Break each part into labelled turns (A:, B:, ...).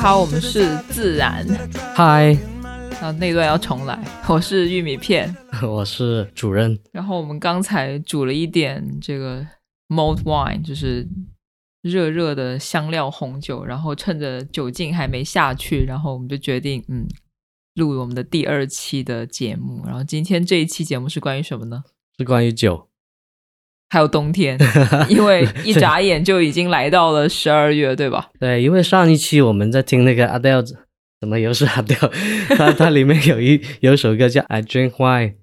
A: 好，我们是自然。
B: 嗨，
A: 啊，那段要重来。我是玉米片，
B: 我是主任。
A: 然后我们刚才煮了一点这个 mulled wine，就是热热的香料红酒。然后趁着酒劲还没下去，然后我们就决定，嗯，录我们的第二期的节目。然后今天这一期节目是关于什么呢？
B: 是关于酒。
A: 还有冬天，因为一眨眼就已经来到了十二月，对吧？
B: 对，因为上一期我们在听那个 Adele，怎么又是 Adele？它它里面有一有一首歌叫 I Drink Wine，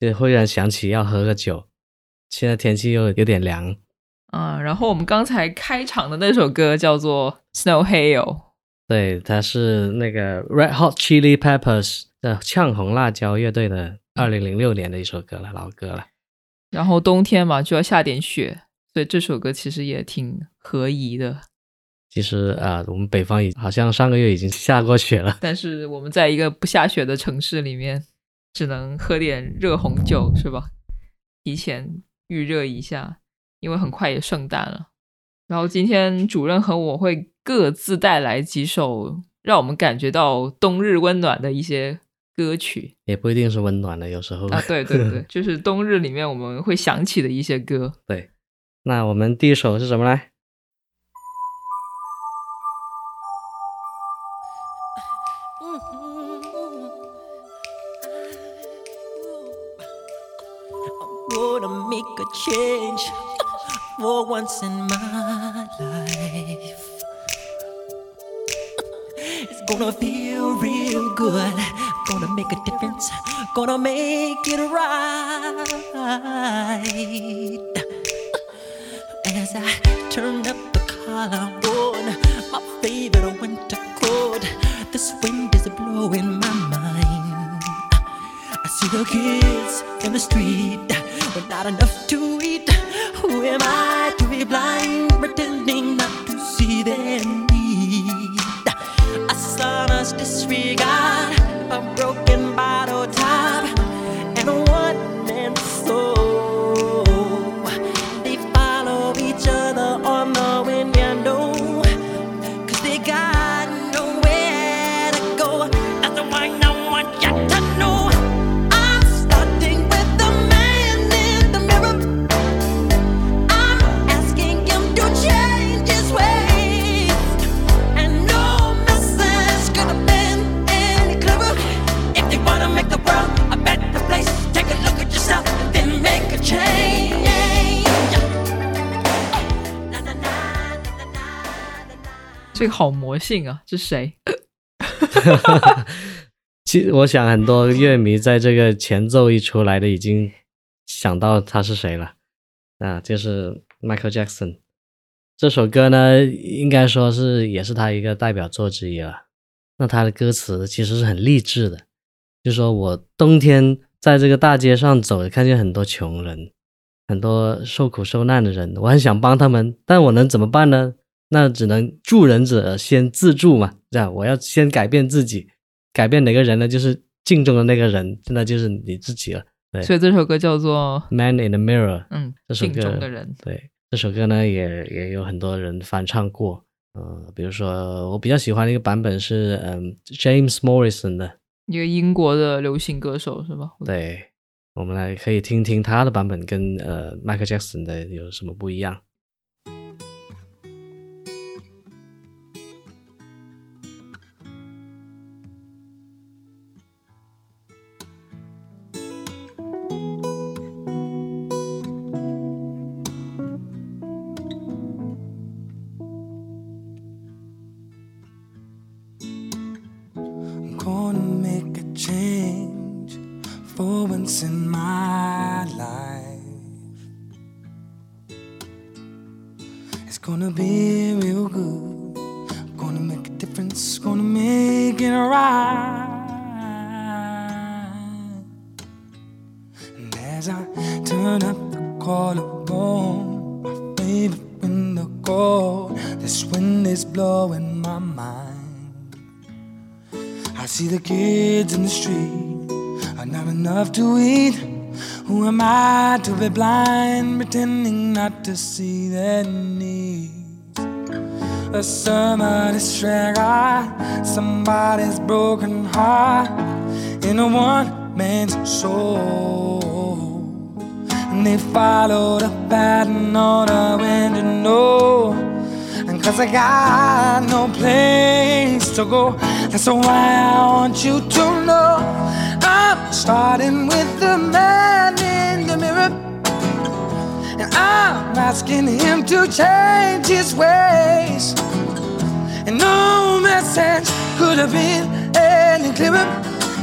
B: 就忽然想起要喝个酒。现在天气又有点凉，
A: 嗯，然后我们刚才开场的那首歌叫做 Snow Hail，
B: 对，它是那个 Red Hot Chili Peppers 的呛红辣椒乐队的二零零六年的一首歌了，老歌了。
A: 然后冬天嘛，就要下点雪，所以这首歌其实也挺合宜的。
B: 其实啊，我们北方已好像上个月已经 下过雪了，
A: 但是我们在一个不下雪的城市里面，只能喝点热红酒，是吧？提前预热一下，因为很快也圣诞了。然后今天主任和我会各自带来几首让我们感觉到冬日温暖的一些。歌曲
B: 也不一定是温暖的，有时候
A: 啊，对对对，就是冬日里面我们会想起的一些歌。
B: 对，那我们第一首是什么呢
C: ？Gonna make a difference, gonna make it right. As I turn up the collar on my favorite winter coat, this wind is blowing my mind. I see the kids in the street with not enough to eat. Who am I to be blind, pretending not to see their
A: 好魔性啊！这谁？
B: 其实我想很多乐迷在这个前奏一出来的已经想到他是谁了，啊，就是 Michael Jackson。这首歌呢，应该说是也是他一个代表作之一了。那他的歌词其实是很励志的，就说我冬天在这个大街上走，看见很多穷人，很多受苦受难的人，我很想帮他们，但我能怎么办呢？那只能助人者先自助嘛，这样我要先改变自己，改变哪个人呢？就是镜中的那个人，那就是你自己了。对，
A: 所以这首歌叫做《
B: Man in the Mirror》，
A: 嗯，
B: 这首歌
A: 镜中的人。
B: 对，这首歌呢也也有很多人翻唱过，呃，比如说我比较喜欢的一个版本是嗯 James Morrison 的，
A: 一个英国的流行歌手是吧？
B: 对，我们来可以听听他的版本跟呃 Michael Jackson 的有什么不一样。
D: Be blind, pretending not to see their needs? a is got somebody's broken heart in a one man's soul. And they follow the pattern on wind to know. And cause I got no place to go, that's why I want you to know. I'm starting with the man in. And I'm asking him to change his ways. And no message could have been any clearer.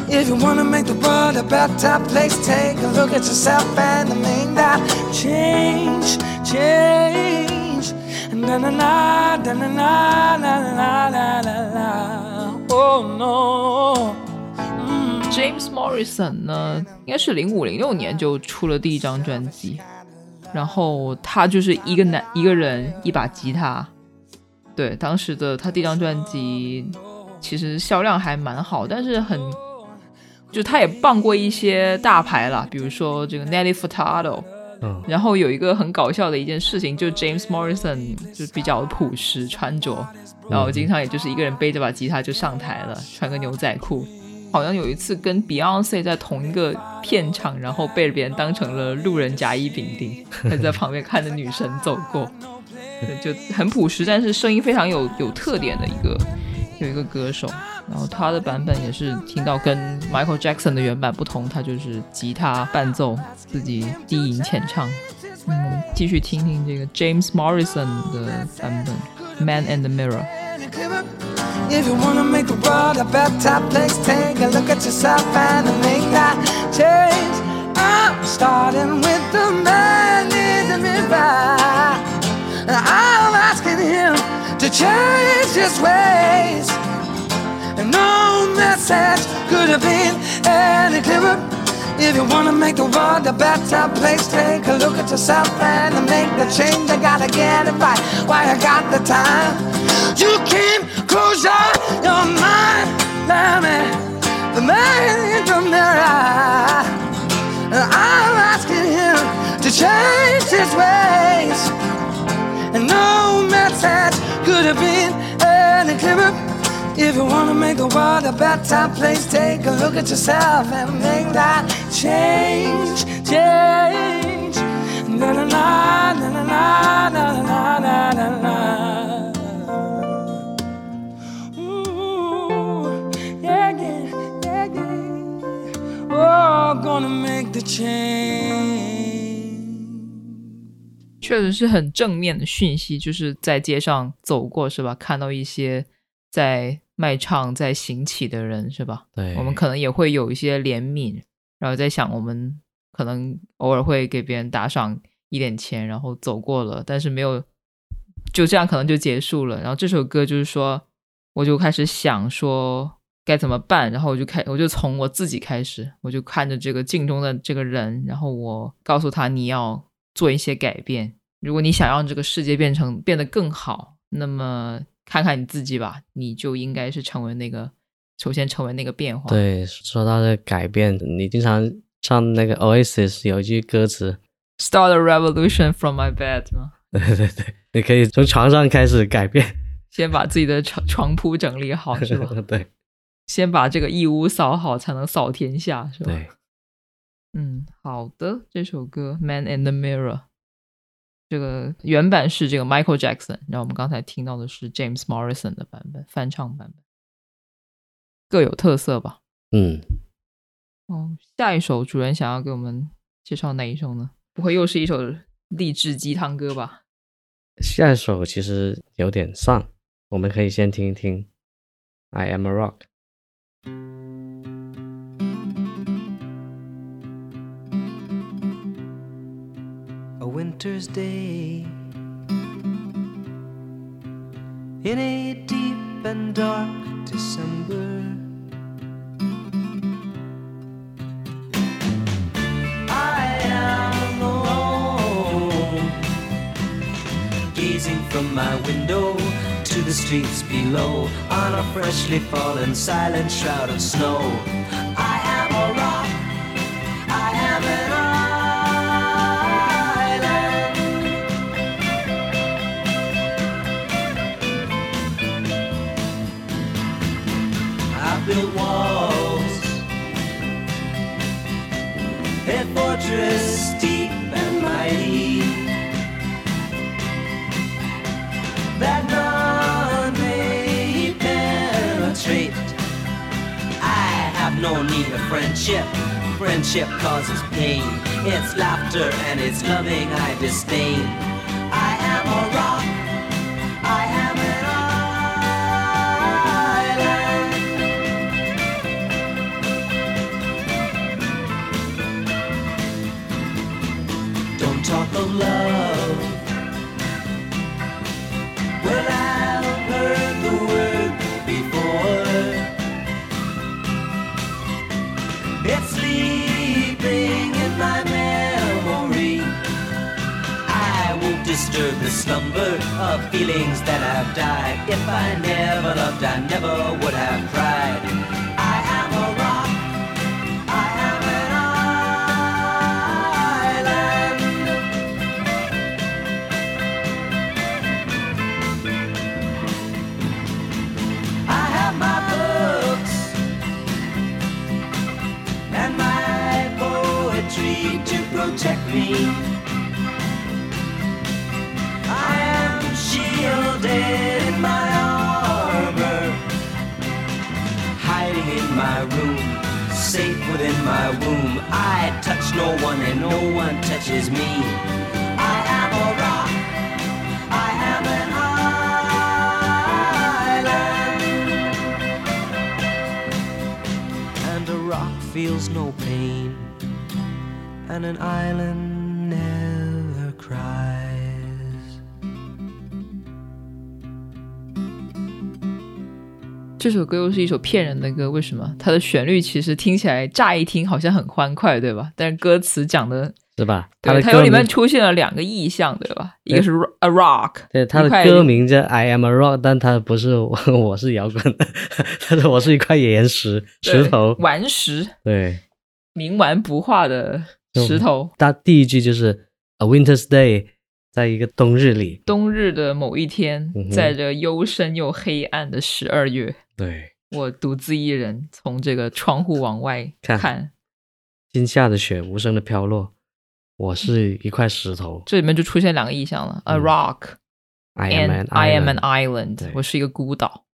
D: If you wanna make the world a better place, take a look at yourself and the make that change, change. And na na na na na na na na na na na. Oh no.
A: James Morrison 呢，应该是零五零六年就出了第一张专辑，然后他就是一个男一个人一把吉他，对，当时的他第一张专辑其实销量还蛮好，但是很，就他也傍过一些大牌啦，比如说这个 Nelly Furtado，
B: 嗯，
A: 然后有一个很搞笑的一件事情，就 James Morrison 就比较朴实穿着，然后经常也就是一个人背着把吉他就上台了，穿个牛仔裤。好像有一次跟 Beyonce 在同一个片场，然后被别人当成了路人甲乙丙丁，还 在旁边看着女神走过，对，就很朴实，但是声音非常有有特点的一个有一个歌手。然后他的版本也是听到跟 Michael Jackson 的原版不同，他就是吉他伴奏，自己低吟浅唱。嗯，继续听听这个 James Morrison 的版本《Man and the Mirror》。
D: If you wanna make the world a better place, take a look at yourself and make that change. I'm starting with the man in the mirror. I'm asking him to change his ways. And no message could have been any clearer. If you wanna make the world a better place, take a look at yourself and make the change. I gotta get it right. Why I got the time? You can close your, your mind, me, the man in the mirror. I'm asking him to change his ways. And no message could have been any clearer. If you wanna make the world a better place, take a look at yourself and make that change, change. Na na na na na na na na na na. Ooh, yeah, yeah, yeah, yeah. Oh, gonna make the change.
A: 确实是很正面的讯息，就是在街上走过是吧？看到一些在 卖唱、在行乞的人是吧？
B: 对，
A: 我们可能也会有一些怜悯，然后在想，我们可能偶尔会给别人打赏一点钱，然后走过了，但是没有就这样可能就结束了。然后这首歌就是说，我就开始想说该怎么办，然后我就开，我就从我自己开始，我就看着这个镜中的这个人，然后我告诉他你要做一些改变。如果你想让这个世界变成变得更好，那么看看你自己吧，你就应该是成为那个，首先成为那个变化。，
B: 对，说到这改变，你经常唱那个 Oasis 有一句歌词
A: ，Start a revolution from my bed 吗？
B: 对对对，你可以从床上开始改变，
A: 先把自己的床床铺整理好是吧？
B: 对
A: 先把这个一屋扫好，才能扫天下是吧？
B: 对，
A: 嗯，好的，这首歌《Man in the Mirror》，这个原版是这个 Michael Jackson，然后我们刚才听到的是 James Morrison 的版本，翻唱版本，各有特色吧。
B: 嗯，
A: 哦，下一首主人想要给我们介绍哪一首呢？不会又是一首励志鸡汤歌吧？
B: 下一首其实有点丧，我们可以先听一听《I Am a Rock》。
E: Winter's day in a deep and dark December. I am alone, gazing from my window to the streets below on a freshly fallen silent shroud of snow. I built walls. A fortress deep and mighty that none may penetrate. I have no need of friendship. Friendship causes pain. It's laughter and it's loving I disdain. Of feelings that have died. If I never loved, I never would have cried. No one and no one touches me. I am a rock. I am an island. And a rock feels no pain, and an island
A: 这首歌又是一首骗人的歌，为什么？它的旋律其实听起来乍一听好像很欢快，对吧？但是歌词讲的，
B: 是吧？
A: 它，
B: 的
A: 它有里面，出现了两个意象，对吧？一个是 a rock，
B: 对它的歌名叫 I am a rock，但它不是我，我是摇滚的，他说我是一块岩石石头，
A: 顽石，
B: 对，
A: 冥顽不化的石头。
B: 它第一句就是 A winter's day，在一个冬日里，
A: 冬日的某一天
B: 嗯，
A: 在这幽深又黑暗的十二月，
B: 对，
A: 我独自一人从这个窗户往外
B: 看
A: 看，
B: 今夏的雪无声的飘落，我是一块石头
A: 这里面就出现两个意象了：a
B: 嗯 rock，I am
A: and I am an
B: island。
A: 我是一个孤岛。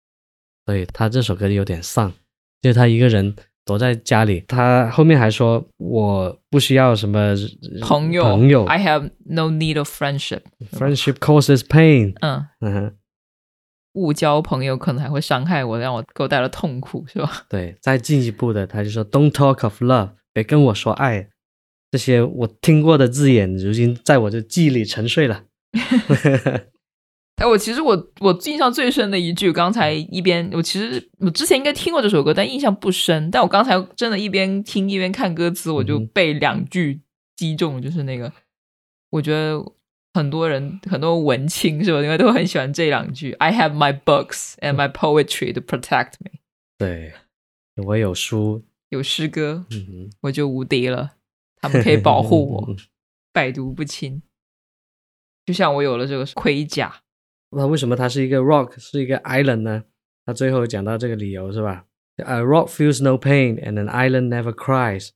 B: 所以他这首歌有点丧，就是他一个人躲在家里，他后面还说我不需要什么
A: 朋友
B: 朋友
A: ，I have no need of friendship。
B: ，friendship causes pain。
A: 嗯，
B: 嗯哼，
A: 误交朋友可能还会伤害我，让我给我带来痛苦，是吧？
B: 对，再进一步的，他就说 Don't talk of love，别跟我说爱，这些我听过的字眼，如今在我的记忆里沉睡了。
A: 哎，我其实我我印象最深的一句，刚才一边我其实我之前应该听过这首歌，但印象不深。但我刚才真的一边听一边看歌词，我就被两句击中，就是那个，我觉得很多人很多文青是吧，因为都很喜欢这两句：“I have my books and my poetry to protect me。
B: 对，我有书，”
A: 有诗歌，
B: 嗯哼，
A: 我就无敌了，他们可以保护我，百毒不侵。就像我有了这个盔甲，
B: 那为什么它是一个 rock，是一个 island 呢？他最后讲到这个理由是吧？A rock feels no pain and an island never cries。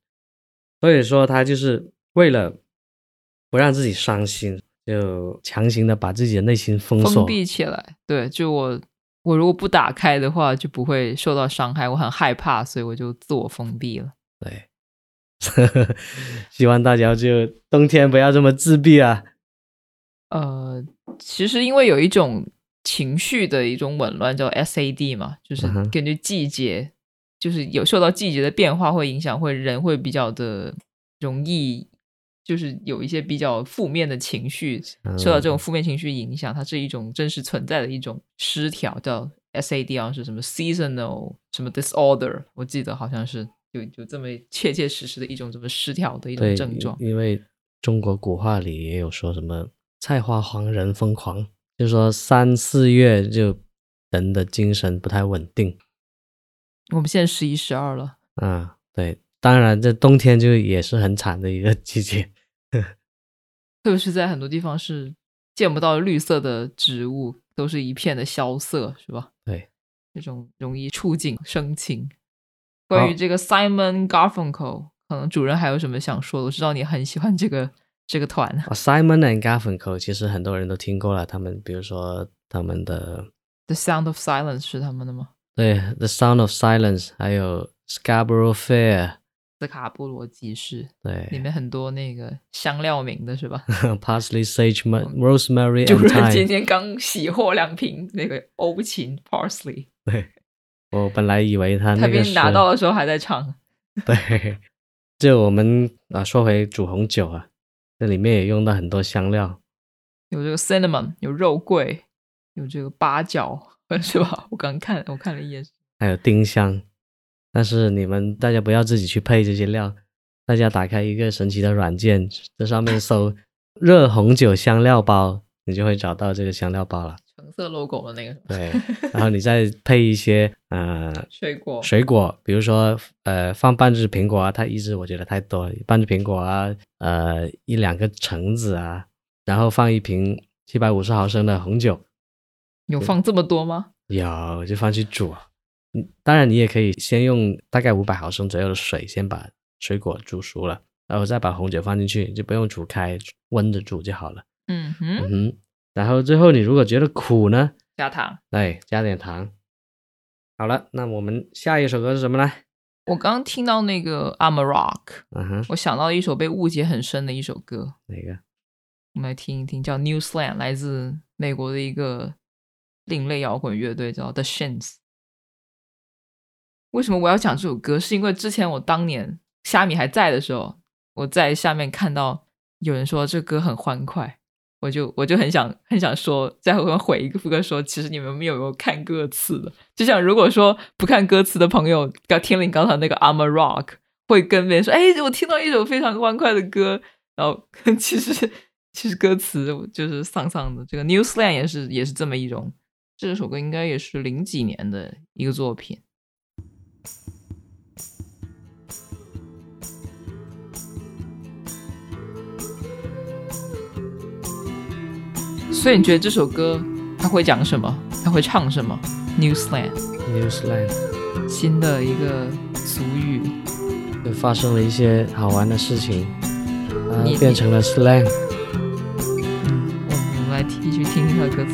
B: 所以说他就是为了不让自己伤心，就强行的把自己的内心封锁。
A: 封闭起来。对，就我我如果不打开的话，就不会受到伤害。我很害怕，所以我就自我封闭了。
B: 对，希望大家就冬天不要这么自闭啊。
A: 呃，其实因为有一种情绪的一种紊乱叫 SAD 嘛，就是根据季节，就是有受到季节的变化会影响，会人会比较的容易。就是有一些比较负面的情绪，受到这种负面情绪影响，它是一种真实存在的一种失调，叫 SAD，好像是什么 seasonal 什么 disorder，我记得好像是有有这么切切实实的一种什么失调的一种，症状。
B: 因为中国古话里也有说什么“菜花黄人疯狂”，就说三四月就人的精神不太稳定
A: 我们现在十一十二了，
B: 嗯。对，当然这冬天就也是很惨的一个季节。
A: 特别是在很多地方是见不到绿色的植物，都是一片的萧瑟，是吧？
B: 对，
A: 这种容易触景生情。关于这个 Simon Garfunkel，可能主任还有什么想说的？我知道你很喜欢这个这个团。
B: 啊 Simon and Garfunkel 其实很多人都听过了，他们比如说他们的
A: The Sound of Silence 是他们的吗？
B: 对 The Sound of Silence，还有 Scarborough Fair，
A: 斯卡布罗集市
B: 对里
A: 面很多那个香料名的是吧？
B: Parsley, Sage, Mu- Rosemary
A: 主
B: and
A: 任今。天刚洗货两瓶那个欧芹 Parsley，
B: 对，我本来以为他
A: 他
B: 那个是
A: 比你拿到的时候还在唱。
B: 对，就我们啊说回煮红酒啊，这里面也用到很多香料，
A: 有这个 cinnamon，有肉桂，有这个八角，是吧？我刚看，我看了一眼，
B: 还有丁香。但是你们大家不要自己去配这些料，大家打开一个神奇的软件，在上面搜“热红酒香料包”，你就会找到这个香料包了。
A: 橙色 logo 的那个
B: 对，然后你再配一些呃
A: 水果，
B: 水果，比如说呃放半只苹果啊，它一只我觉得太多了，半只苹果啊，呃一两个橙子啊，然后放一瓶七百五十毫升的红酒，
A: 有放这么多吗？
B: 有就放去煮。嗯，当然你也可以先用大概五百毫升左右的水，先把水果煮熟了，然后再把红酒放进去，就不用煮开，温着煮就好了。
A: 嗯哼
B: 嗯
A: 哼，
B: 然后最后你如果觉得苦呢，
A: 加糖。
B: 对，加点糖。好了，那我们下一首歌是什么呢？
A: 我刚刚听到那个 I'm a Rock，
B: 嗯哼，
A: 我想到一首被误解很深的一首歌，
B: 哪个？
A: 我们来听一听，叫 Newsland，来自美国的一个另类摇滚乐队，叫 The Shins。为什么我要讲这首歌？是因为之前我当年虾米还在的时候，我在下面看到有人说这歌很欢快，我就我就很想很想说，在后面回一个副歌说，其实你们没有看歌词的？就像如果说不看歌词的朋友，刚听了你刚才那个 I'm a Rock，会跟别人说，哎，我听到一首非常欢快的歌，然后 其实其实歌词就是丧丧的。这个 New Slang 也是也是这么一种，这首歌应该也是零几年的一个作品。所以你觉得这首歌它会讲什么？它会唱什么
B: ？Newsland，Newsland，
A: 新的一个俗语，
B: 就发生了一些好玩的事情，啊
A: 你，
B: 变成了 slang。
A: 嗯，我们我们来继续听听它的歌词。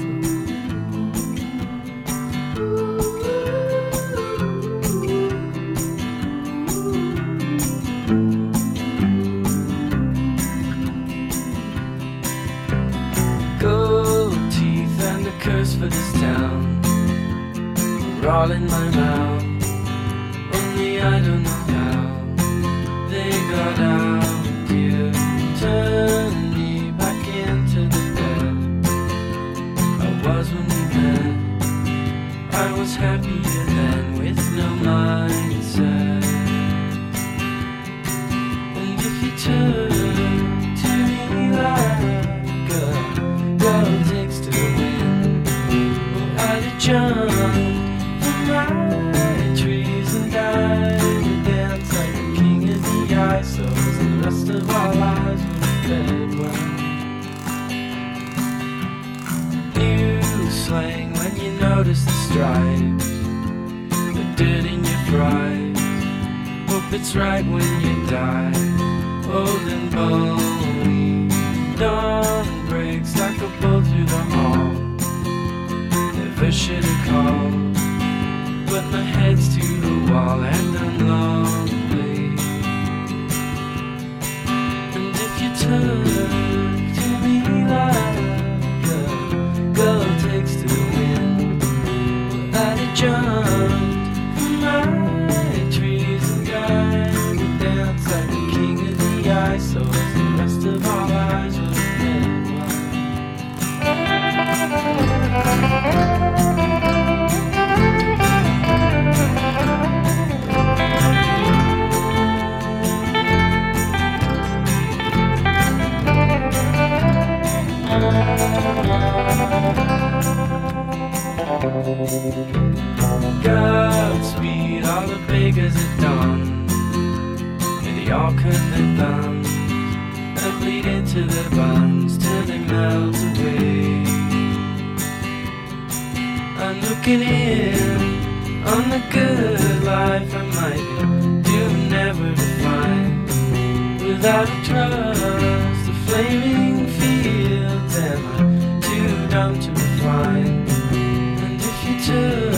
F: Dumb to refine? And if you took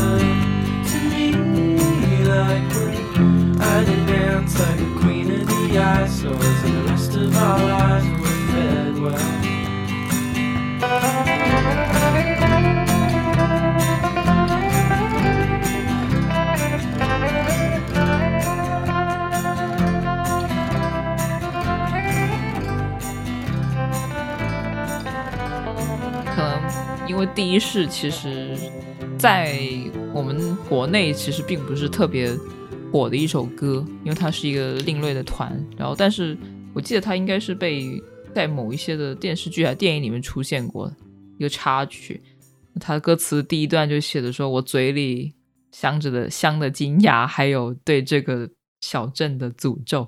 F: to me like one, I'd dance like a queen of the eyesores, and the rest of our lives
A: 为第一世其实，在我们国内其实并不是特别火的一首歌，因为它是一个另类的团。然后，但是我记得它应该是被在某一些的电视剧啊电影里面出现过一个插曲。它的歌词第一段就写的说：“我嘴里镶着的镶的金牙，还有对这个小镇的诅咒。”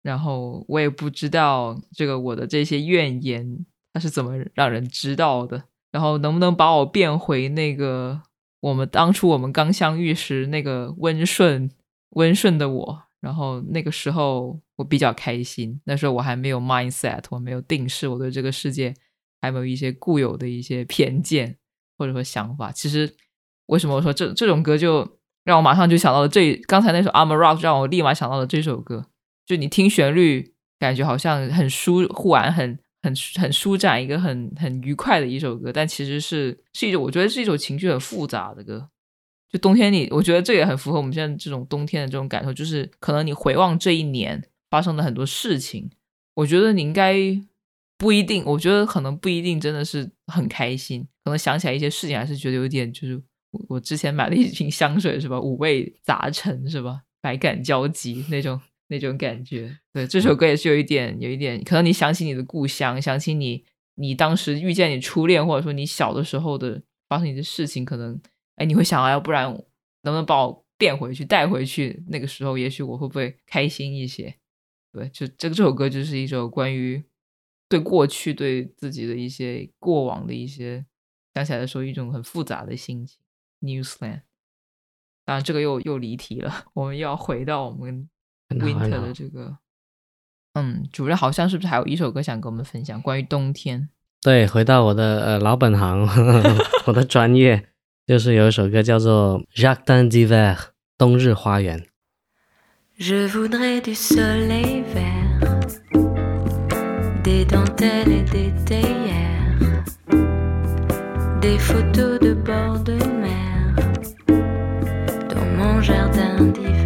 A: 然后我也不知道这个我的这些怨言，它是怎么让人知道的。然后能不能把我变回那个我们当初我们刚相遇时那个温顺温顺的我？然后那个时候我比较开心，那时候我还没有 mindset，我没有定势，我对这个世界还没有一些固有的一些偏见或者说想法。其实为什么我说这这种歌就让我马上就想到了这刚才那首《I'm a Rock》，让我立马想到了这首歌。就你听旋律，感觉好像很舒缓，很很很舒展，一个很很愉快的一首歌，但其实是是一种，我觉得是一首情绪很复杂的歌。就冬天里，我觉得这也很符合我们现在这种冬天的这种感受，就是可能你回望这一年发生的很多事情，我觉得你应该不一定，我觉得可能不一定真的是很开心，可能想起来一些事情还是觉得有点，就是我我之前买了一瓶香水是吧，五味杂陈是吧，百感交集那种。那种感觉，对这首歌也是有一点，有一点，可能你想起你的故乡，想起你，你当时遇见你初恋，或者说你小的时候的发生一些事情，可能，哎，你会想，要不然能不能把我变回去，带回去？那个时候，也许我会不会开心一些？对，就这个这首歌就是一首关于对过去、对自己的一些过往的一些想起来的时候，一种很复杂的心情。Newsland，当然这个又又离题了，我们又要回到我们。Winter 的这个，嗯，主任好像是不是还有一首歌想跟我们分享关于冬天？
B: 对，回到我的呃老本行，我的专业就是有一首歌叫做《Jardin d'hiver》冬日花园。
G: Je voudrais du soleil vert, des dentelles et des théières, des photos de bord de mer dans mon jardin d'hiver.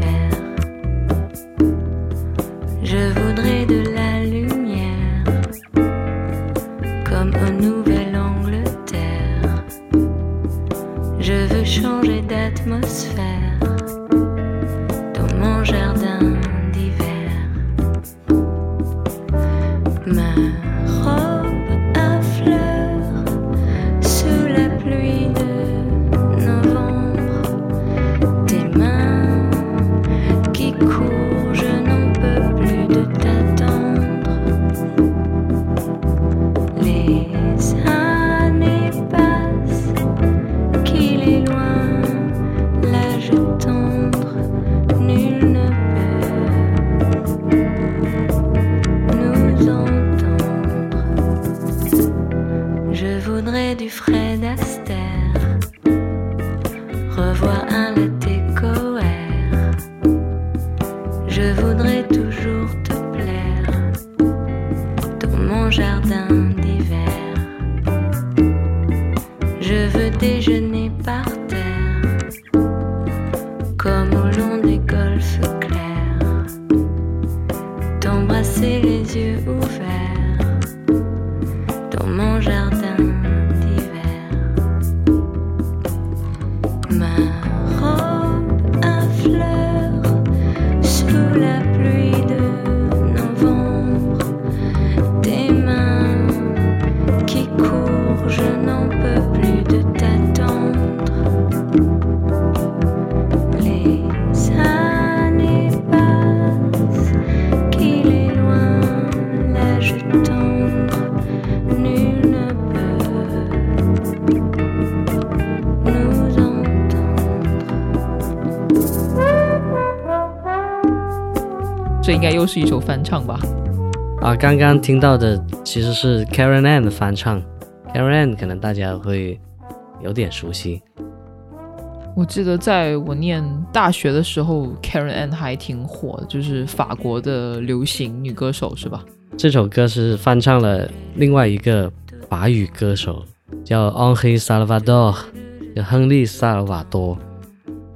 A: 唱吧？
B: 啊，刚刚听到的其实是 Karen Ann 的翻唱，Karen Ann 可能大家会有点熟悉。
A: 我记得在我念大学的时候，Karen Ann 还挺火的，就是法国的流行女歌手，是吧？
B: 这首歌是翻唱了另外一个法语歌手，叫 Henri Salvador，叫亨利·萨尔瓦多。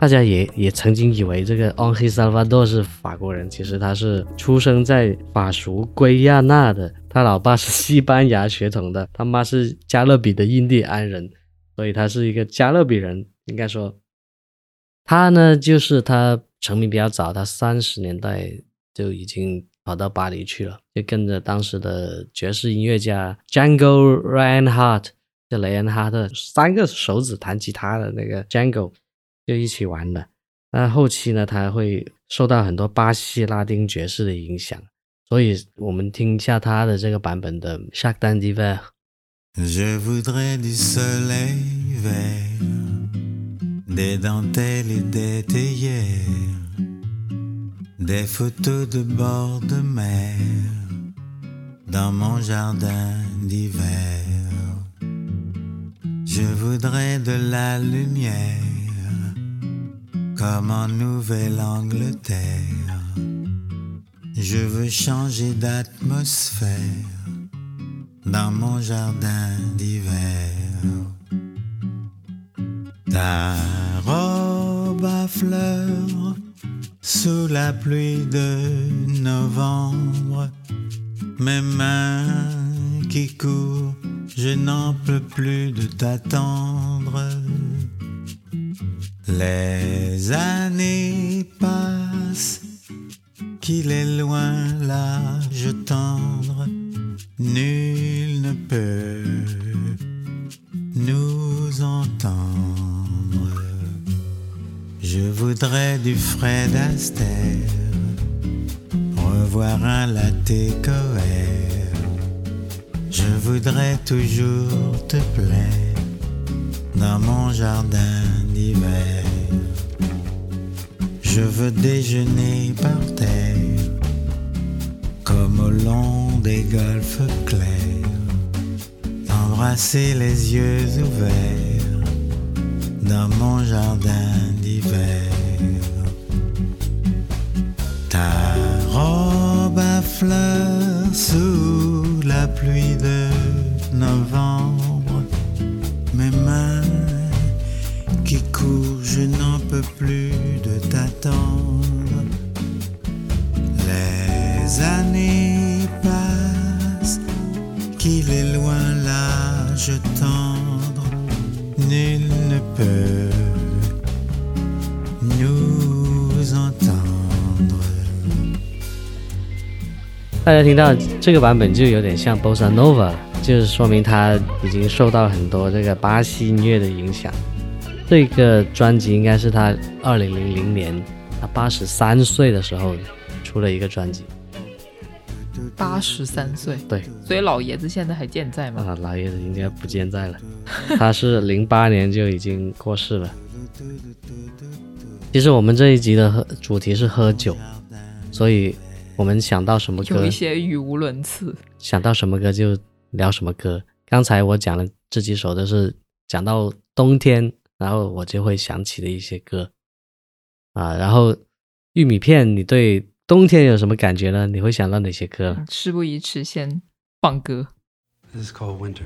B: 大家也也曾经以为这个 Henri Salvador 是法国人，其实他是出生在法属圭亚那的，他老爸是西班牙血统的，他妈是加勒比的印第安人，所以他是一个加勒比人，应该说。他呢，就是他成名比较早，他三十年代就已经跑到巴黎去了，就跟着当时的爵士音乐家 Django Reinhardt，就雷恩哈特三个手指弹吉他的那个 Django 就一起玩的。那后期呢，他会受到很多巴西拉丁爵士的影响，所以我们听一下他的这个版本的 Chaque d'un d'hiver。
H: Je voudrais du soleil vert, des dentelles et des théières, des photos de bord de mer dans mon jardin d'hiver. Je voudrais de la lumière comme en Nouvelle-Angleterre. Je veux changer d'atmosphère dans mon jardin d'hiver. Ta robe à fleurs sous la pluie de novembre, mes mains qui courent, je n'en peux plus de t'attendre. Les années passent, qu'il est loin l'âge tendre, nul ne peut nous entendre. Je voudrais du Fred Astaire, revoir un latte coère. Je voudrais toujours te plaire dans mon jardin Je veux déjeuner par terre, comme au long des golfes clairs, embrasser les yeux ouverts dans mon jardin d'hiver. Ta robe à fleurs sous la pluie de novembre, je n'en peux plus de t'attendre. Les années passent, qu'il est loin l'âge tendre, nul ne peut nous entendre.
B: 大家听到这个版本就有点像 bossa nova，就是说明他已经受到很多这个巴西音乐的影响。这个专辑应该是他二零零零年他八十三岁的时候出了一个专辑。
A: 八十三岁，
B: 对，
A: 所以老爷子现在还健在吗？
B: 啊，老爷子应该不健在了，他是零八年就已经过世了。其实我们这一集的喝主题是喝酒，所以我们想到什么歌
A: 有一，些语无伦次。
B: 想到什么歌就聊什么歌。刚才我讲的这几首都是讲到冬天，然后我就会想起的一些歌啊。然后玉米片，你对冬天有什么感觉呢？你会想到哪些歌？
A: 事不宜迟，先放歌。
F: This is called winter.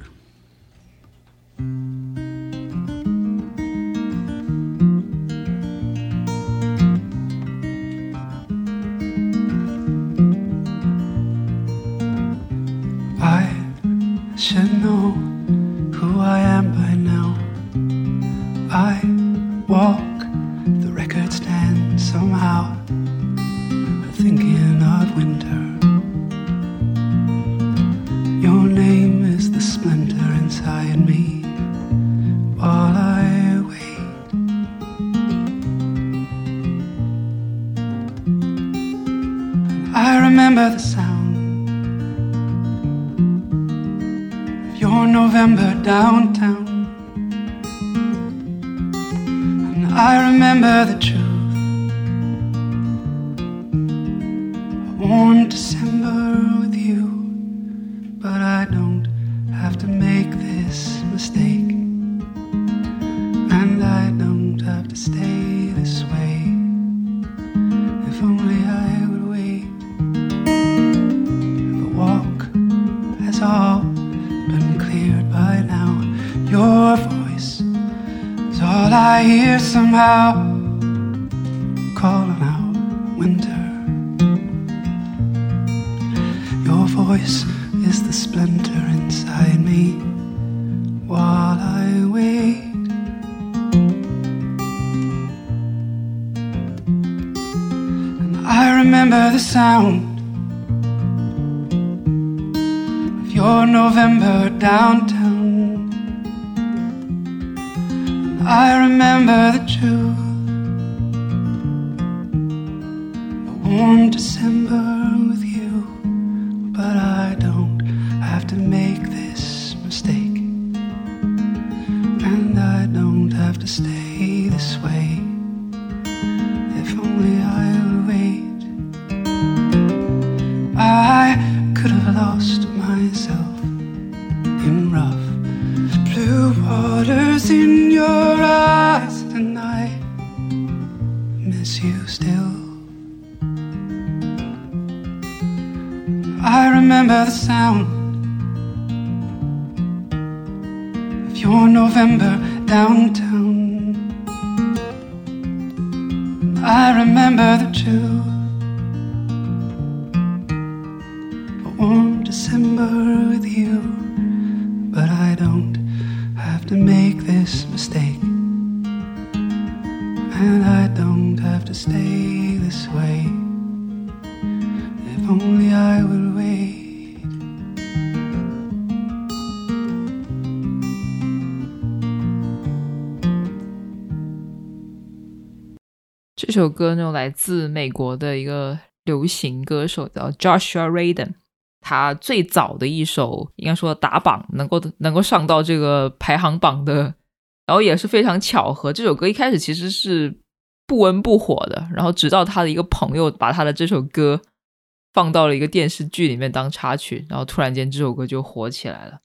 I: I should know who I am. I walk the record stands somehow, thinking of winter. Your name is the splinter inside me while I wait. I remember the sound of your November downtown. I remember the truth. A warm December with you, but I don't have to make this mistake. And I don't have to stay this way. If only I would wait. The walk has all been cleared by now. Your voice I hear somehow. Calling out winter. Your voice is the splinter inside me while I wait. And I remember the sound of your November downtown. I remember the truth. A warm December with you, but I don't have to make this mistake. And I don't have to stay this way. Remember the sound of your November downtown. I remember the truth. A warm December with you, but I don't have to make this mistake. And I don't have to stay
A: 这首歌呢，来自美国的一个流行歌手叫 Joshua Radin。他最早的一首应该说打榜能够能够上到这个排行榜的，然后也是非常巧合，这首歌一开始其实是不温不火的，然后直到他的一个朋友把他的这首歌放到了一个电视剧里面当插曲，然后突然间这首歌就火起来了。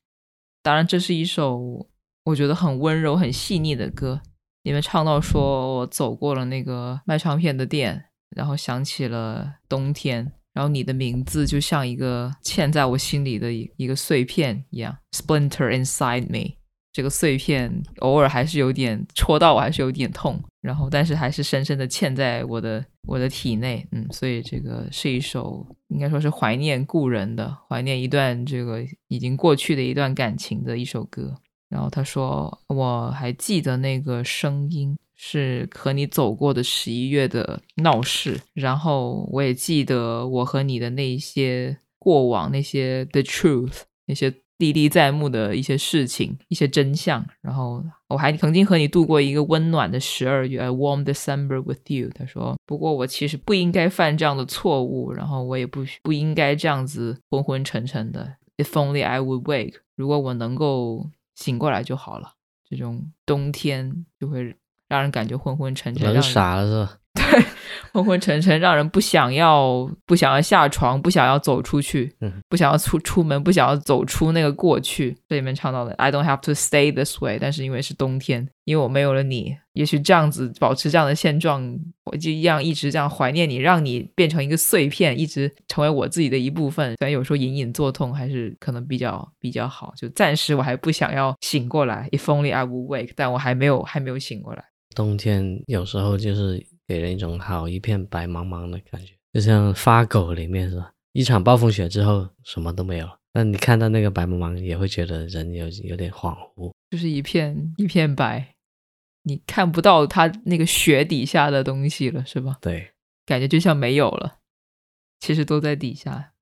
A: 当然，这是一首我觉得很温柔、很细腻的歌。里面唱到说，我走过了那个卖唱片的店，然后想起了冬天，然后你的名字就像一个嵌在我心里的一一个碎片一样，splinter inside me。这个碎片偶尔还是有点戳到我，还是有点痛，然后但是还是深深的嵌在我的我的体内，嗯，所以这个是一首应该说是怀念故人的，怀念一段这个已经过去的一段感情的一首歌。然后他说：“我还记得那个声音，是和你走过的十一月的闹市。然后我也记得我和你的那些过往，那些 the truth，那些历历在目的一些事情，一些真相。然后我还曾经和你度过一个温暖的十二月，a warm December with you。”他说：“不过我其实不应该犯这样的错误，然后我也不不应该这样子昏昏沉沉的。If only I would wake，如果我能够。”醒过来就好了。这种冬天就会让人感觉昏昏沉沉，
B: 人傻了是吧？
A: 对，昏昏沉沉，让人不想要不想要下床，不想要走出去，
B: 嗯
A: 不想要出出门，不想要走出那个过去。这里面唱到的 "I don't have to stay this way"，但是因为是冬天，因为我没有了你，也许这样子保持这样的现状，我就一样一直这样怀念你，让你变成一个碎片，一直成为我自己的一部分。虽然有时候隐隐作痛，还是可能比较比较好。就暂时我还不想要醒过来，If only I would wake，但我还没有还没有醒过来。
B: 冬天有时候就是给人一种好一片白茫茫的感觉，就像发狗里面是吧？一场暴风雪之后什么都没有了，那你看到那个白茫茫，也会觉得人有有点恍惚。
A: 就是一片一片白，你看不到它那个雪底下的东西了，是吧？
B: 对，
A: 感觉就像没有了，其实都在底下。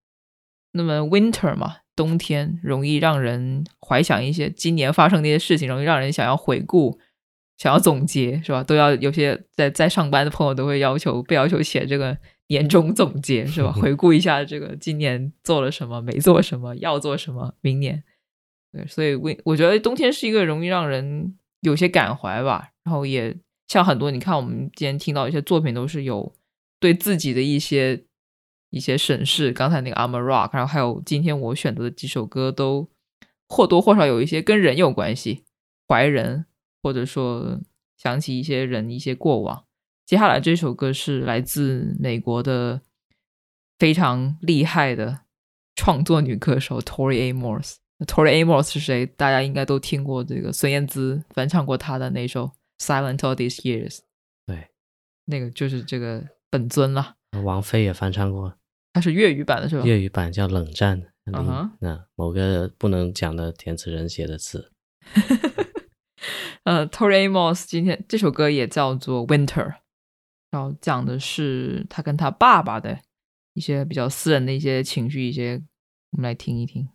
A: 那么 winter 嘛，冬天容易让人怀想一些今年发生的一些事情，容易让人想要回顾、想要总结，是吧？都要有些在在上班的朋友都会要求被要求写这个年终总结，是吧？回顾一下这个今年做了什么，没做什么，要做什么，明年。对，所以我我觉得冬天是一个容易让人有些感怀吧，然后也像很多你看我们今天听到一些作品都是有对自己的一些一些审视，刚才那个 I'm a Rock，然后还有今天我选择的几首歌都或多或少有一些跟人有关系，怀人或者说想起一些人、一些过往。接下来这首歌是来自美国的非常厉害的创作女歌手 Tori Amos。Tori Amos 是谁？大家应该都听过，这个孙燕姿翻唱过她的那首《Silent All These Years》。
B: 对，
A: 那个就是这个本尊了。
B: 王菲也翻唱过，
A: 她是粤语版的是吧？
B: 粤语版叫《冷战》，
A: 嗯哼
B: 那某个不能讲的填词人写的词。
A: 呃，Tori Amos 今天这首歌也叫做《Winter》，然后讲的是他跟他爸爸的一些比较私人的一些情绪，一些我们来听一听。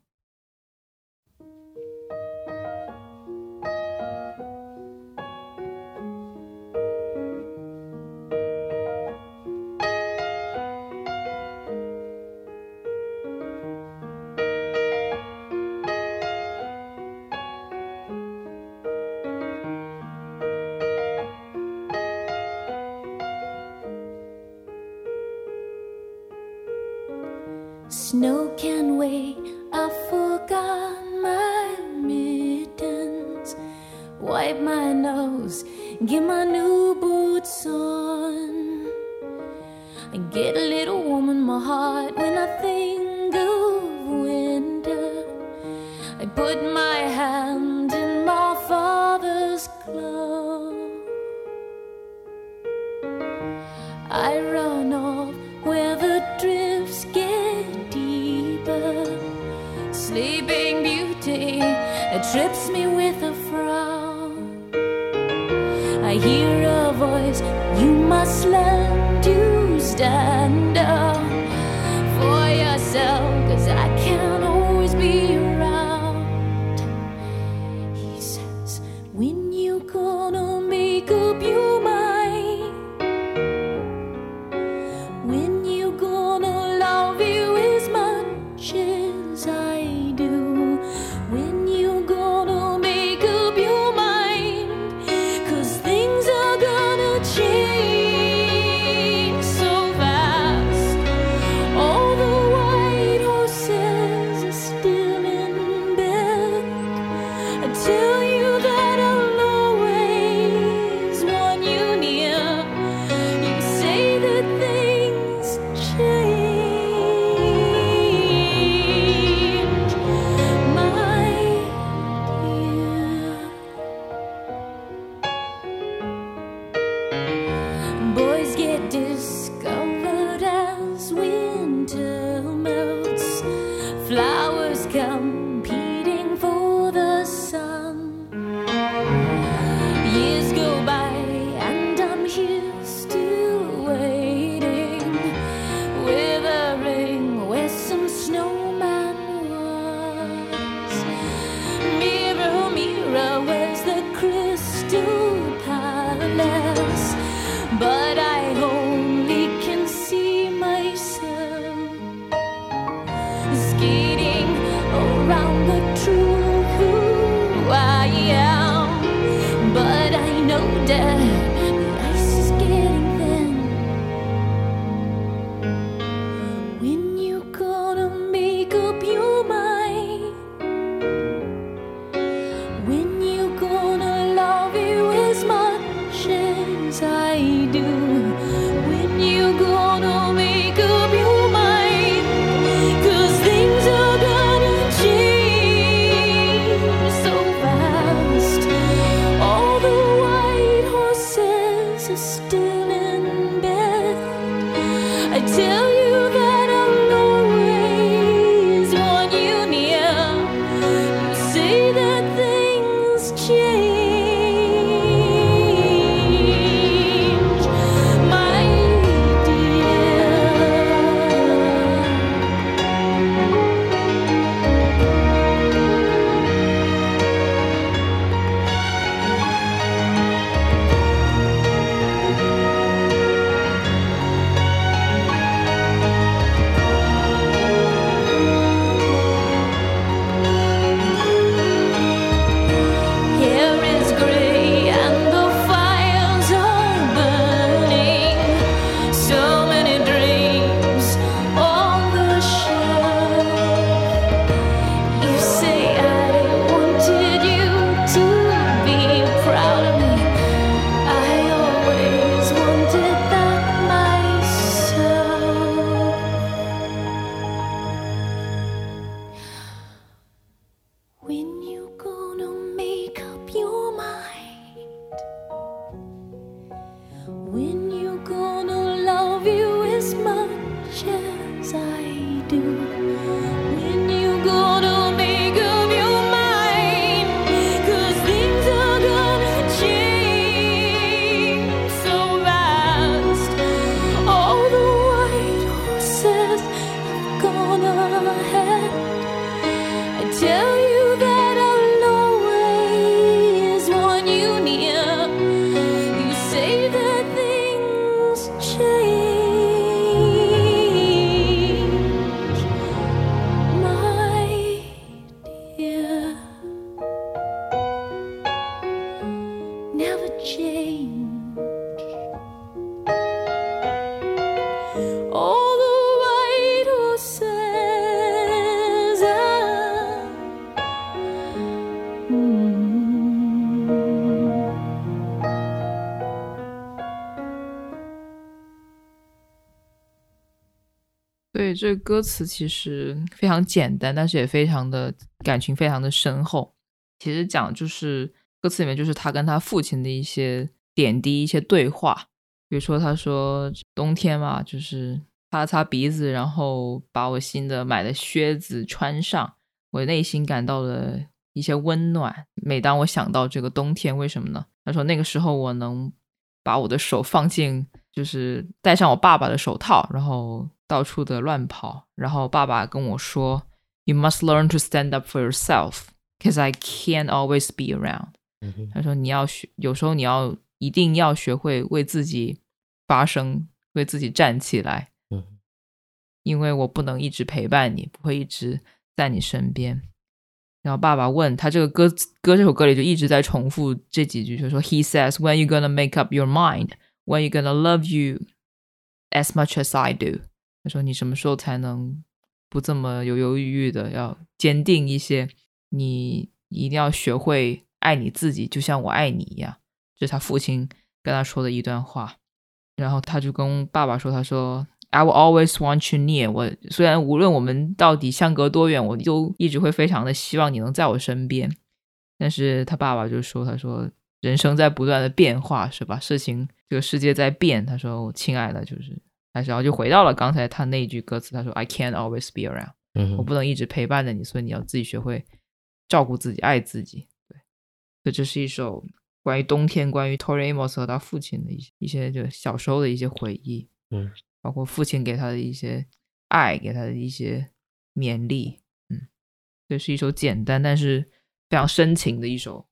J: Heart when I think of winter. I put my
A: 这歌词其实非常简单，但是也非常的感情非常的深厚。其实讲就是歌词里面就是他跟他父亲的一些点滴、一些对话。比如说他说冬天嘛，就是擦擦鼻子，然后把我新的买的靴子穿上，我内心感到了一些温暖。每当我想到这个冬天，为什么呢？他说那个时候我能把我的手放进，就是戴上我爸爸的手套，然后到处的乱跑。然后爸爸跟我说：“You must learn to stand up for yourself, because I can't always be around。”他说：“你要学，有时候你要一定要学会为自己发声，为自己站起来，
B: 嗯
A: 因为我不能一直陪伴你，不会一直在你身边。”然后爸爸问他，这个歌歌这首歌里就一直在重复这几句，就是说：“He says, when you gonna make up your mind? When you gonna love you as much as I do？” 他说：“你什么时候才能不这么犹犹豫豫的，要坚定一些？你一定要学会爱你自己，就像我爱你一样。”这是他父亲跟他说的一段话。然后他就跟爸爸说：“他说 I will always want you near。我虽然无论我们到底相隔多远，我都一直会非常的希望你能在我身边。但是他爸爸就说：“他说人生在不断的变化，是吧？事情这个世界在变。”他说：“我亲爱的，就是，但是然后就回到了刚才他那一句歌词，他说 I can't always be around。”
B: 嗯
A: 我不能一直陪伴着你，所以你要自己学会照顾自己、爱自己。对，所以这是一首关于冬天、关于 Tori Amos 和他父亲的一些一些就小时候的一些回忆，
B: 嗯，
A: 包括父亲给他的一些爱，给他的一些勉励。嗯，这是一首简单但是非常深情的一首，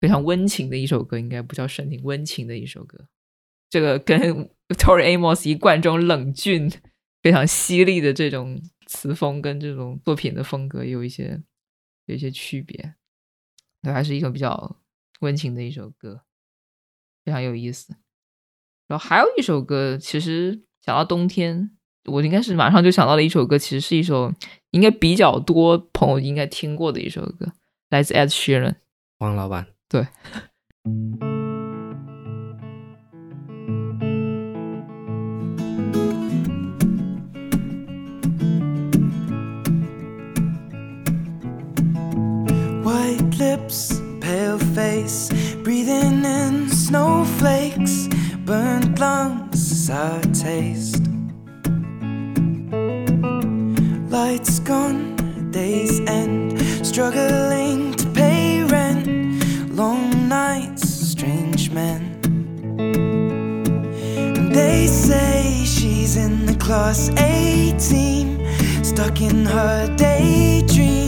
A: 非常温情的一首歌，应该不叫深情，温情的一首歌。这个跟 Tori Amos 一贯这种冷峻、非常犀利的这种词风跟这种作品的风格有一些有一些区别，对，还是一首比较温情的一首歌，非常有意思。然后还有一首歌，其实想到冬天，我应该是马上就想到了一首歌，其实是一首应该比较多朋友应该听过的一首歌，来自 Ed Sheeran。
B: 王老板，
A: 对，
K: lips, pale face, breathing in snowflakes, burnt lungs, sour taste. Lights gone, days end, struggling to pay rent, long nights, strange men. And they say she's in the class A team, stuck in her daydream.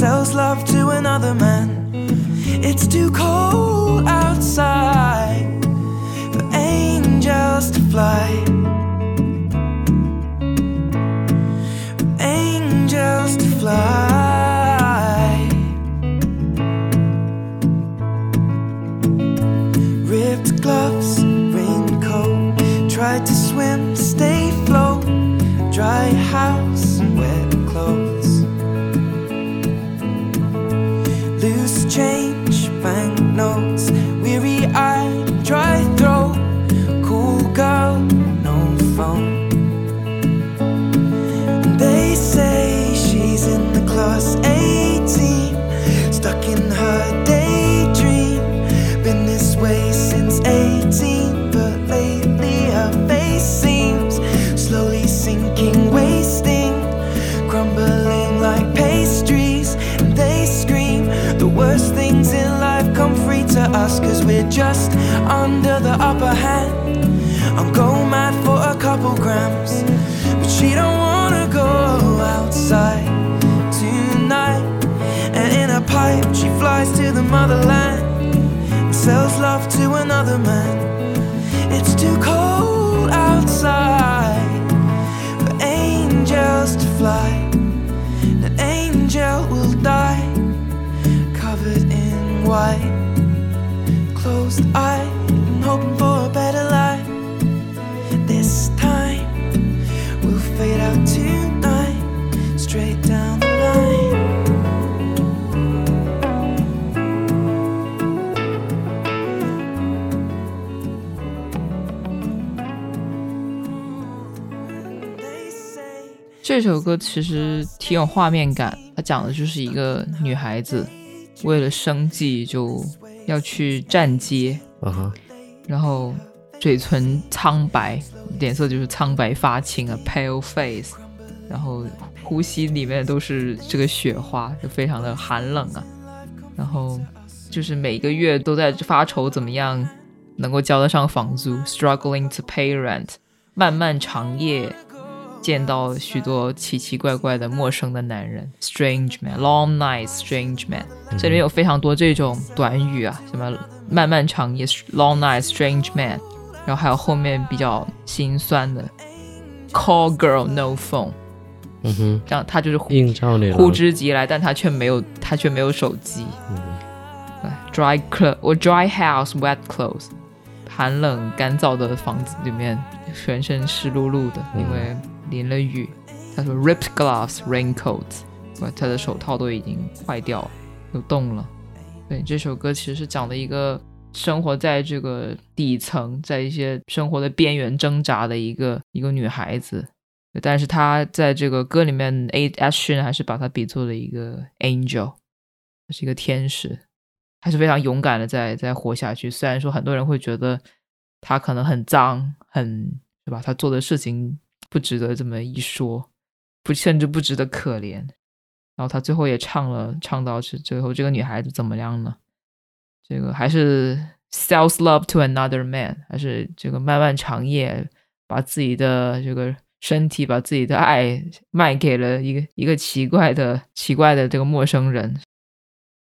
K: sells love to another man. It's too cold outside for angels to fly. For angels to fly.
H: Upper hand. I'm go mad for a couple grams, but she don't wanna go outside tonight. And in a pipe, she flies to the motherland and sells love to another man. It's too cold outside for angels to fly. An angel will die covered in white, closed eye, Straight Down The Line，
A: 这首歌其实挺有画面感，它讲的就是一个女孩子为了生计就要去站街，然后。嘴唇苍白，脸色就是苍白发青啊，pale face，然后呼吸里面都是这个雪花，就非常的寒冷啊。然后就是每个月都在发愁怎么样能够交得上房租，struggling to pay rent，漫漫长夜见到许多奇奇怪怪的陌生的男人，strange man，long night，strange man，这里面有非常多这种短语啊，什么漫漫长夜，long night，strange man，然后还有后面比较心酸的，call girl no phone，
B: 嗯哼，
A: 这样他就是。呼之即来，但他却没有，他却没有手机。嗯，dry clothes 我 dry house wet clothes，寒冷干燥的房子里面，全身湿漉漉的，因为淋了雨。他说 ripped gloves raincoats，他的手套都已经坏掉了，都冻了。对，这首歌其实是讲的一个生活在这个底层，在一些生活的边缘挣扎的一个一个女孩子。但是她在这个歌里面，A Ashin 还是把她比作了一个 angel，是一个天使，还是非常勇敢的在在活下去。虽然说很多人会觉得她可能很脏，很是吧？她做的事情不值得这么一说，不甚至不值得可怜。然后她最后也唱了，唱到是最后这个女孩子怎么样呢？这个还是 sells love to another man，还是这个漫漫长夜把自己的这个身体，把自己的爱卖给了一个一个奇怪的奇怪的这个陌生人。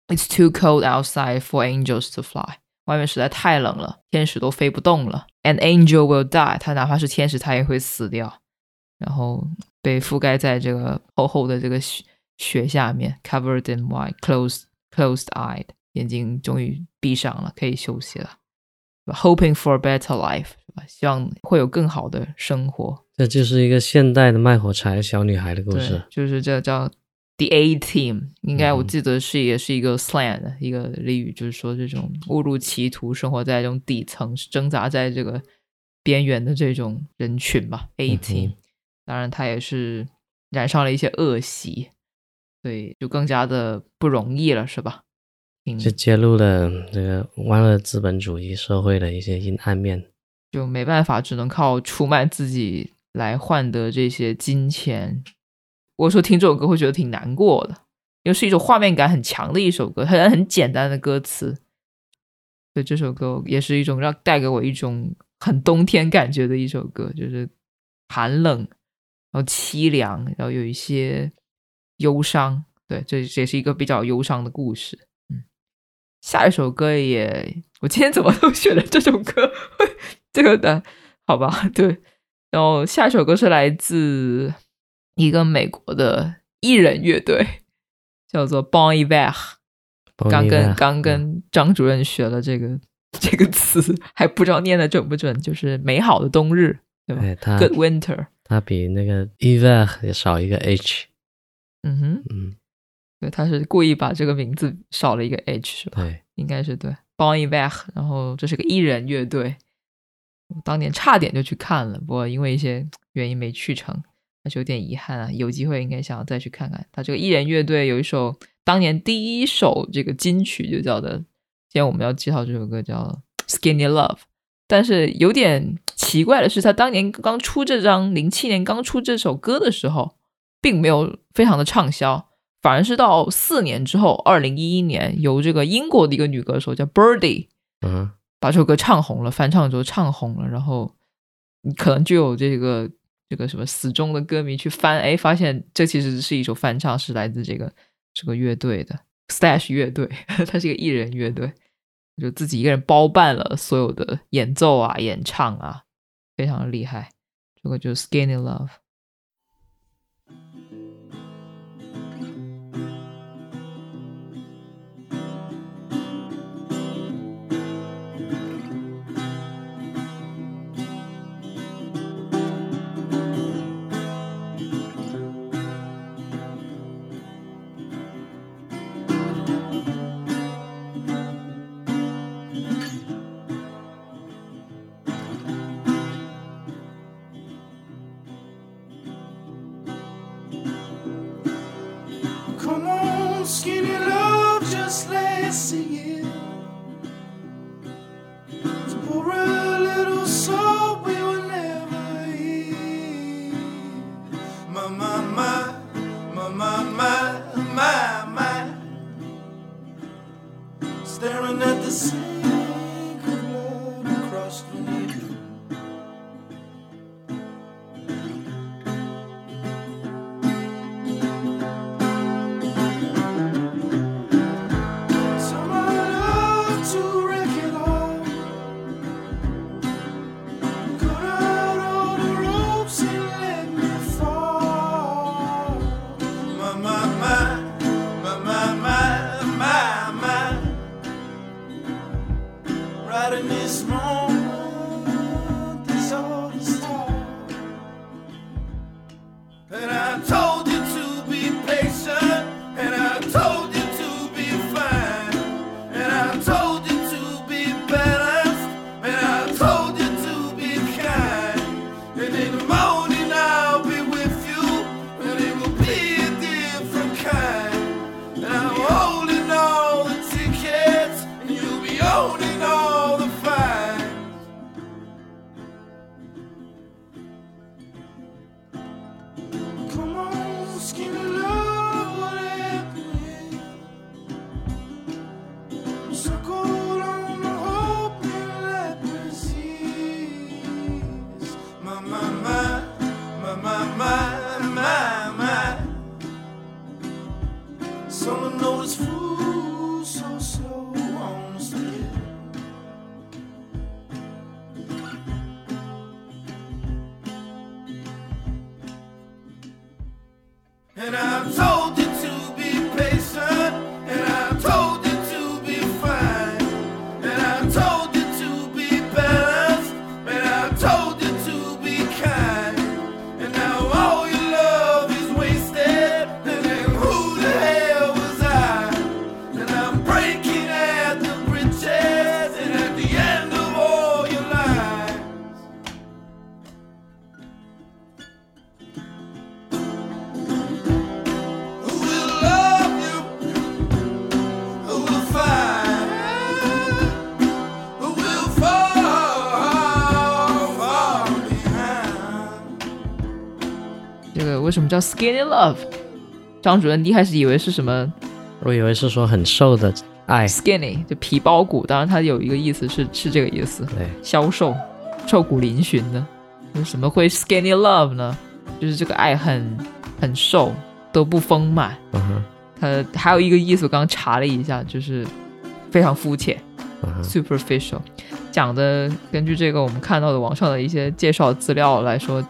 A: It's too cold outside for angels to fly。外面实在太冷了，天使都飞不动了。An angel will die，他哪怕是天使，他也会死掉，然后被覆盖在这个厚厚的这个雪雪下面，covered in white，closed closed eyed，眼睛终于闭上了，可以休息了。Hoping for a better life，是吧？希望会有更好的生活。
B: 这就是一个现代的卖火柴小女孩的故事，。
A: 就是这叫 The A Team，应该我
B: 嗯
A: 记得是也是一个 slang 的一个俚语，就是说这种误入歧途、生活在这种底层、挣扎在这个边缘的这种人群吧。A
B: 嗯
A: Team，、
B: 哼
A: 当然他也是染上了一些恶习，所以就更加的不容易了，是吧？嗯，
B: 就揭露了这个万恶资本主义社会的一些阴暗面。
A: 就没办法，只能靠出卖自己来换得这些金钱。我说听这首歌会觉得挺难过的，因为是一首画面感很强的一首歌，很很简单的歌词。所以这首歌也是一种让带给我一种很冬天感觉的一首歌，就是寒冷，然后凄凉，然后有一些忧伤。对，这这也是一个比较忧伤的故事。嗯，下一首歌也，我今天怎么都选了这首歌？这个的，好吧，对。然后下一首歌是来自一个美国的艺人乐队，叫做 Bon Iver。刚跟刚跟张主任学了这个这个词，还不知道念的准不准，就是美好的冬日，对吧
B: 哎
A: ，？Good winter。
B: 它比那个 Eva 也少一个 H，
A: 嗯哼，
B: 嗯，
A: 对，他是故意把这个名字少了一个 H，是吧？
B: 对，
A: 应该是对。Bon Iver，然后这是个艺人乐队，我当年差点就去看了，不过因为一些原因没去成，还是有点遗憾啊。有机会应该想要再去看看。他这个艺人乐队有一首当年第一首这个金曲，就叫的，今天我们要介绍这首歌叫 Skinny Love。但是有点奇怪的是，他当年刚出这张零七年刚出这首歌的时候，并没有非常的畅销，反而是到四年之后，二零一一年由这个英国的一个女歌手叫 Birdy
B: 嗯
A: 把这首歌唱红了，翻唱之后唱红了，然后可能就有这个这个什么死忠的歌迷去翻，哎，发现这其实是一首翻唱，是来自这个这个乐队的 Stash 乐队，它是一个艺人乐队，就自己一个人包办了所有的演奏啊、演唱啊，非常的厉害。这个就是 Skinny Love。
L: Right in this moment, this all the start. And I told
A: 叫 Skinny Love？张主任一开始以为是什么
B: 我以为是说很瘦的爱
A: ，skinny，就皮包骨，当然它有一个意思是是这个意思，
B: 对，
A: 消瘦、瘦骨嶙峋的。为什么会 skinny love 呢？就是这个爱很很瘦，都不丰满。
B: 嗯哼，
A: 它还有一个意思，我刚刚查了一下，就是非常肤浅
B: 嗯哼
A: ，（superficial）。讲的根据这个我们看到的网上的一些介绍资料来说，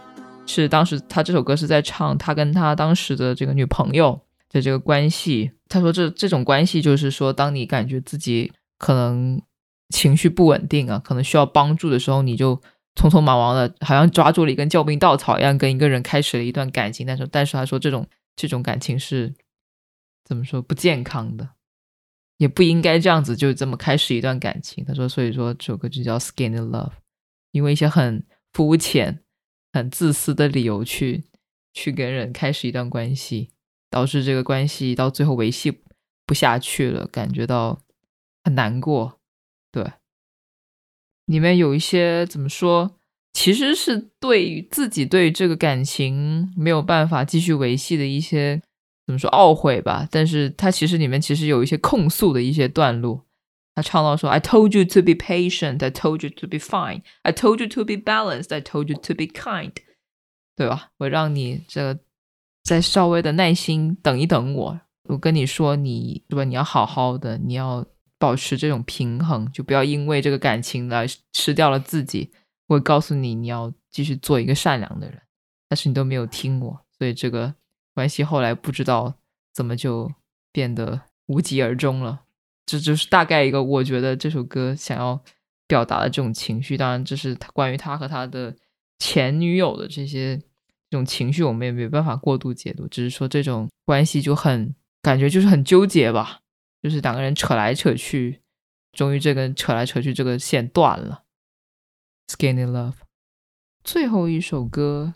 A: 是当时他这首歌是在唱他跟他当时的这个女朋友的这个关系。他说这这种关系就是说，当你感觉自己可能情绪不稳定啊，可能需要帮助的时候，你就匆匆忙忙的，好像抓住了一根救命稻草一样，跟一个人开始了一段感情。但是，但是他说这种这种感情是怎么说不健康的，也不应该这样子就这么开始一段感情。他说，所以说这首歌就叫《Skinny Love》，因为一些很肤浅、很自私的理由去去跟人开始一段关系，导致这个关系到最后维系不下去了，感觉到很难过。对，里面有一些怎么说，其实是对于自己对这个感情没有办法继续维系的一些怎么说懊悔吧。但是它其实里面其实有一些控诉的一些段落。他唱到说：“I told you to be patient, I told you to be fine, I told you to be balanced, I told you to be kind。”对吧？我让你这再稍微的耐心等一等我。我跟你说，你对吧？你要好好的，你要保持这种平衡，就不要因为这个感情来吃掉了自己。我告诉你，你要继续做一个善良的人，但是你都没有听我，所以这个关系后来不知道怎么就变得无疾而终了。这就是大概一个我觉得这首歌想要表达的这种情绪。当然，这是他关于他和他的前女友的这些这种情绪，我们也没办法过度解读。只是说这种关系就很感觉就是很纠结吧，就是两个人扯来扯去，终于这根扯来扯去这个线断了。Skinny Love，最后一首歌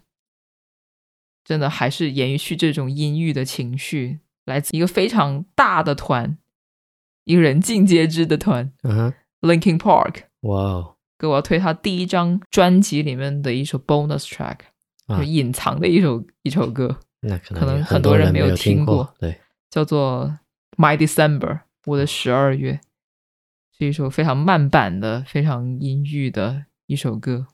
A: 真的还是延续这种阴郁的情绪，来自一个非常大的团。一个人尽皆知的团
B: 嗯哼
A: ，Linkin Park，
B: 哇哦，
A: 给我要推他第一张专辑里面的一首 bonus track，、
B: 啊。
A: 就隐藏的一首一首歌，
B: 那可
A: 可能很多人没
B: 有
A: 有听过
B: 过。对，
A: 叫做 My December，我的十二月，是一首非常慢版的、非常阴郁的一首歌。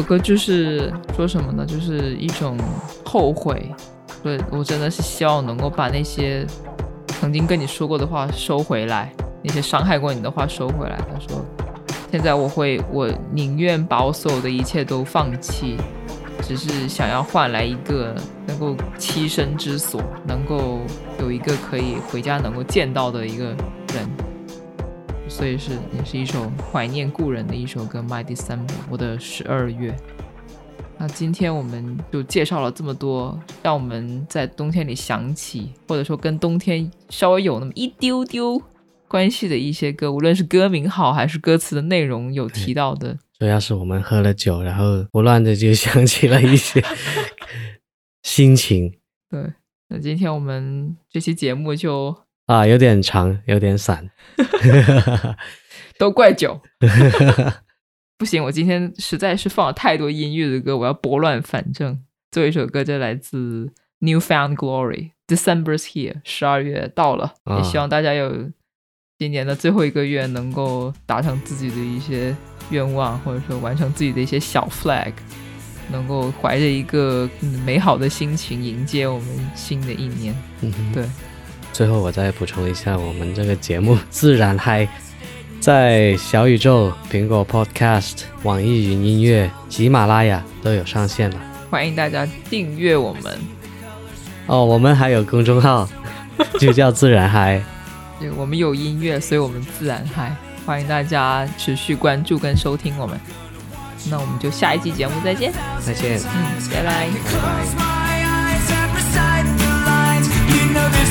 A: 首歌就是说什么呢？就是一种后悔。对我真的是希望能够把那些曾经跟你说过的话收回来，那些伤害过你的话收回来。他说，现在我会，我宁愿把我所有的一切都放弃，只是想要换来一个能够栖身之所，能够有一个可以回家能够见到的一个人。所以是也是一首怀念故人的一首歌，《My December》，我的十二月。那今天我们就介绍了这么多，让我们在冬天里想起，或者说跟冬天稍微有那么一丢丢关系的一些歌，无论是歌名好还是歌词的内容有提到的。
B: 主要是我们喝了酒，然后胡乱的就想起了一些 心情
A: 对，那今天我们这期节目就
B: 啊，有点长，有点散。
A: 都怪酒。不行，我今天实在是放了太多音乐的歌，我要拨乱反正。最后一首歌就来自 New Found Glory，《December's Here》，十二月到了，
B: 啊
A: 也希望大家有今年的最后一个月能够达成自己的一些愿望，或者说完成自己的一些小 flag，能够怀着一个嗯美好的心情迎接我们新的一年。
B: 嗯哼
A: 对，
B: 最后我再补充一下，我们这个节目 《自然嗨》在小宇宙、苹果 Podcast、网易云音乐、喜马拉雅都有上线了。
A: 欢迎大家订阅我们。
B: 哦，我们还有公众号，就叫自然嗨。
A: 对，我们有音乐，所以我们自然嗨。欢迎大家持续关注跟收听我们。那我们就下一期节目再见。
B: 再见。
A: 嗯，拜拜。
M: Close my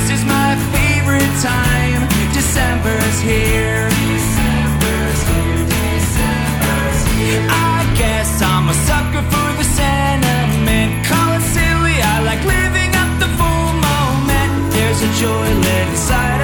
M: this is my favorite time. December's here. I guess I'm a sucker for the sentiment. Call it silly, I like living up the full moment. There's a joy lit inside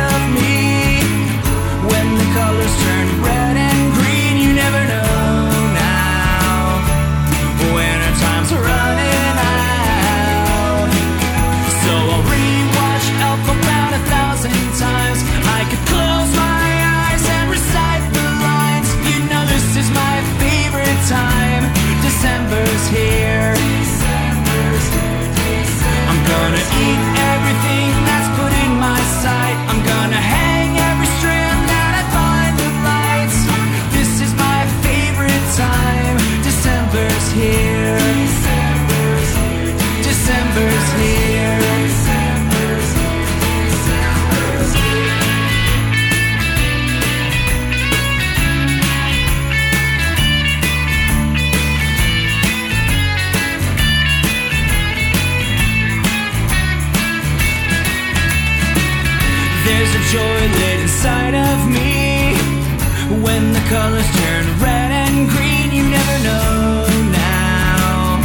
M: colors turn red and green, you never know now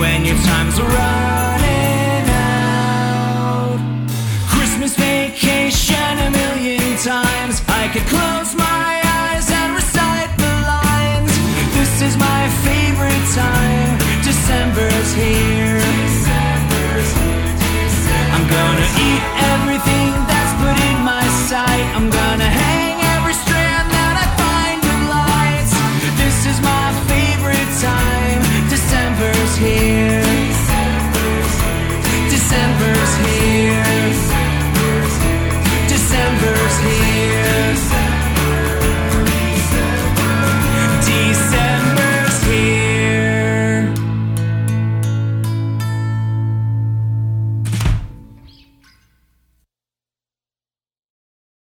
M: when your time's running out. Christmas vacation a million times. I could close my eyes and recite the lines. This is my favorite time. December's here.